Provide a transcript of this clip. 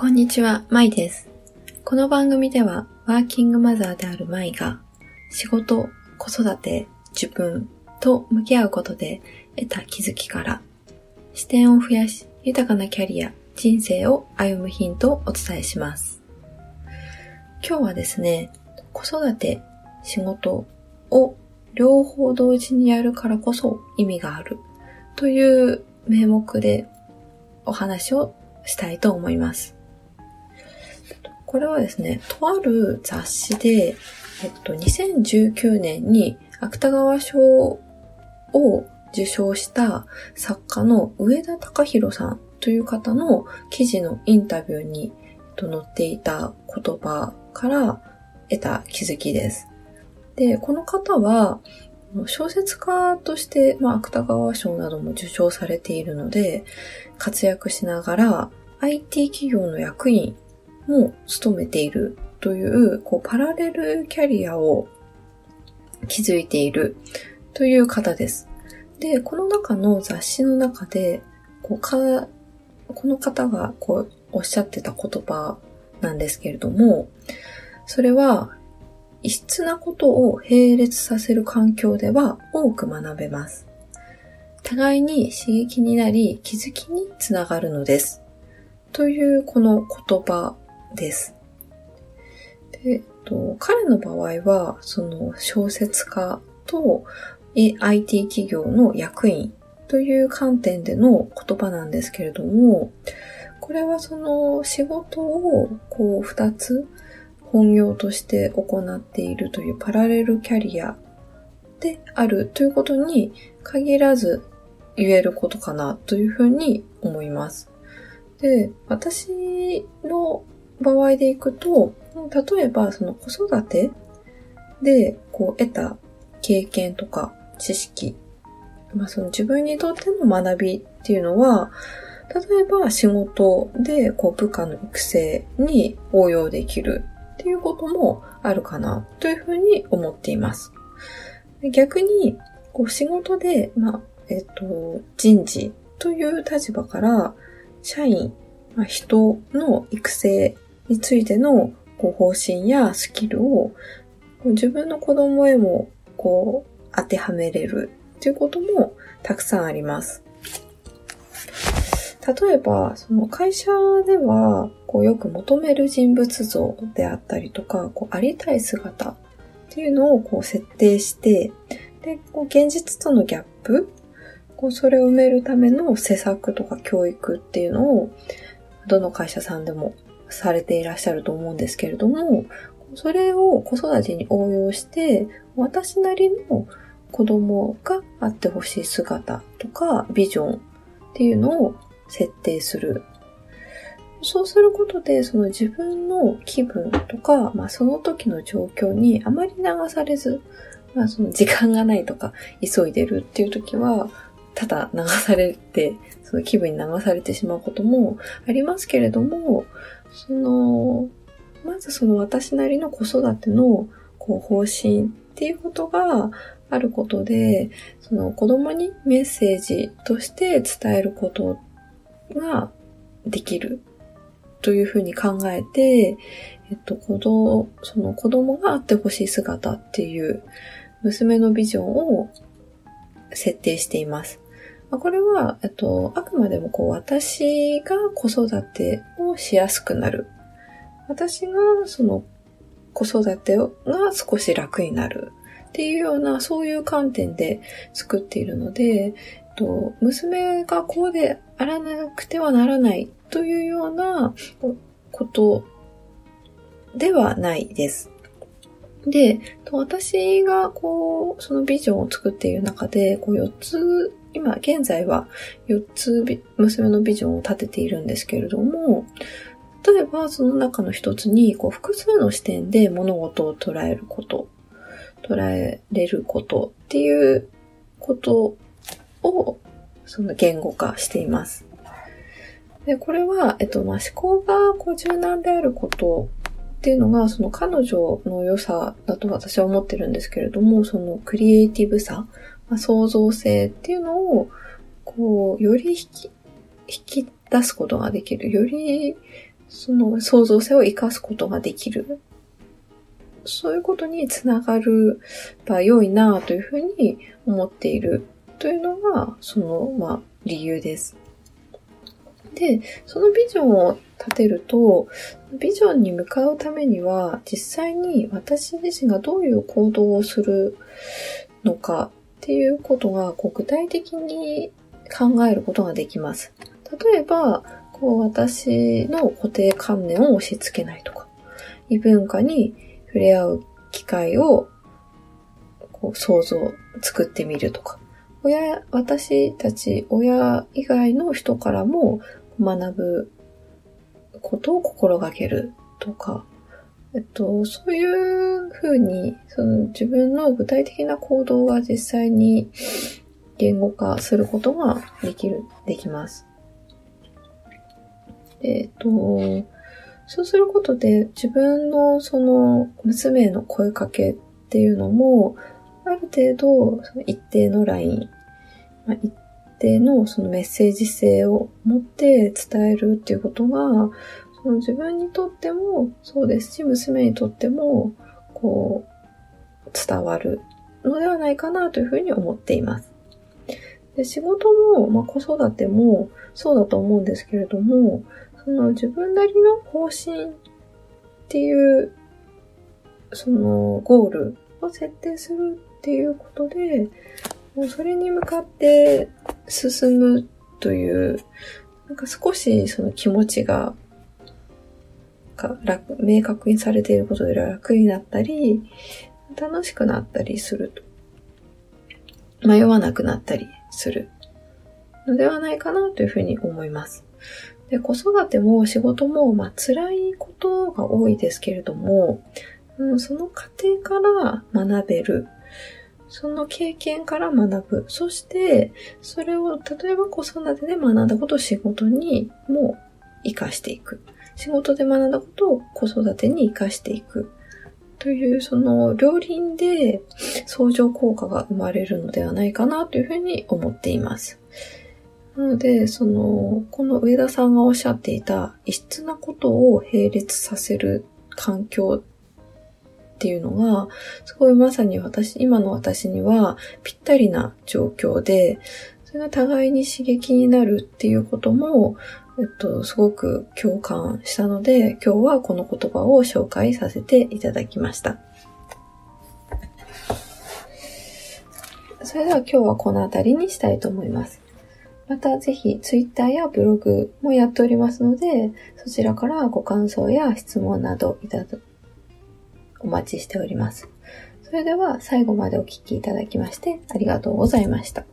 こんにちは、まいです。この番組では、ワーキングマザーであるまいが、仕事、子育て、自分と向き合うことで得た気づきから、視点を増やし、豊かなキャリア、人生を歩むヒントをお伝えします。今日はですね、子育て、仕事を両方同時にやるからこそ意味があるという名目でお話をしたいと思います。これはですね、とある雑誌で、えっと、2019年に芥川賞を受賞した作家の上田隆弘さんという方の記事のインタビューに載っていた言葉から得た気づきです。で、この方は小説家として、まあ、芥川賞なども受賞されているので、活躍しながら IT 企業の役員も務めているという、こう、パラレルキャリアを築いているという方です。で、この中の雑誌の中で、こうかこの方がこうおっしゃってた言葉なんですけれども、それは、異質なことを並列させる環境では多く学べます。互いに刺激になり気づきにつながるのです。というこの言葉です。で、えっと、彼の場合は、その小説家と IT 企業の役員という観点での言葉なんですけれども、これはその仕事をこう二つ本業として行っているというパラレルキャリアであるということに限らず言えることかなというふうに思います。で、私の場合でいくと、例えばその子育てでこう得た経験とか知識、まあその自分にとっての学びっていうのは、例えば仕事でこう部下の育成に応用できるっていうこともあるかなというふうに思っています。逆に、こう仕事で、まあ、えっ、と、人事という立場から、社員、まあ、人の育成についてのこう方針やスキルを自分の子供へもこう当てはめれるっていうこともたくさんあります。例えば、その会社では、こうよく求める人物像であったりとか、こうありたい姿っていうのをこう設定して、で、こう現実とのギャップ、こうそれを埋めるための施策とか教育っていうのを、どの会社さんでもされていらっしゃると思うんですけれども、それを子育てに応用して、私なりの子供があってほしい姿とかビジョンっていうのを設定する。そうすることで、その自分の気分とか、まあその時の状況にあまり流されず、まあその時間がないとか、急いでるっていう時は、ただ流されて、その気分に流されてしまうこともありますけれども、その、まずその私なりの子育てのこう方針っていうことがあることで、その子供にメッセージとして伝えることができるというふうに考えて、えっと、子供、その子供があってほしい姿っていう娘のビジョンを設定しています。これは、えっと、あくまでもこう、私が子育てをしやすくなる。私がその子育てが少し楽になるっていうような、そういう観点で作っているので、えっと、娘がこうであらなくてはならないというようなことではないです。で、私がこう、そのビジョンを作っている中で、こう4つ、今現在は4つ娘のビジョンを立てているんですけれども、例えばその中の一つに、こう複数の視点で物事を捉えること、捉えれることっていうことを、その言語化しています。で、これは、えっと、まあ、思考がこう柔軟であることっていうのが、その彼女の良さだと私は思ってるんですけれども、そのクリエイティブさ、まあ、創造性っていうのを、こう、より引き、引き出すことができる。より、その創造性を活かすことができる。そういうことにつながるば良いなというふうに思っているというのが、その、まあ、理由です。で、そのビジョンを立てると、ビジョンに向かうためには、実際に私自身がどういう行動をするのかっていうことが、こう具体的に考えることができます。例えば、こう私の固定観念を押し付けないとか、異文化に触れ合う機会をこう想像、作ってみるとか、親、私たち親以外の人からも学ぶことを心がけるとか、えっと、そういうふうに、その自分の具体的な行動が実際に言語化することができる、できます。えっと、そうすることで自分のその娘への声かけっていうのも、ある程度その一定のライン、まあ、一定のそのメッセージ性を持って伝えるっていうことが、その自分にとってもそうですし、娘にとっても、こう、伝わるのではないかなというふうに思っています。で仕事も、まあ、子育てもそうだと思うんですけれども、その自分なりの方針っていう、そのゴールを設定するっていうことで、もうそれに向かって進むという、なんか少しその気持ちがか楽、明確にされていることで楽になったり、楽しくなったりすると。迷わなくなったりするのではないかなというふうに思います。で子育ても仕事も、まあ、辛いことが多いですけれども、うん、その過程から学べる。その経験から学ぶ。そして、それを、例えば子育てで学んだことを仕事にも活かしていく。仕事で学んだことを子育てに活かしていく。という、その両輪で相乗効果が生まれるのではないかなというふうに思っています。なので、その、この上田さんがおっしゃっていた異質なことを並列させる環境っていうのが、すごいまさに私、今の私にはぴったりな状況で、それが互いに刺激になるっていうことも、えっと、すごく共感したので、今日はこの言葉を紹介させていただきました。それでは今日はこの辺りにしたいと思います。またぜひ Twitter やブログもやっておりますので、そちらからご感想や質問などいただお待ちしております。それでは最後までお聴きいただきましてありがとうございました。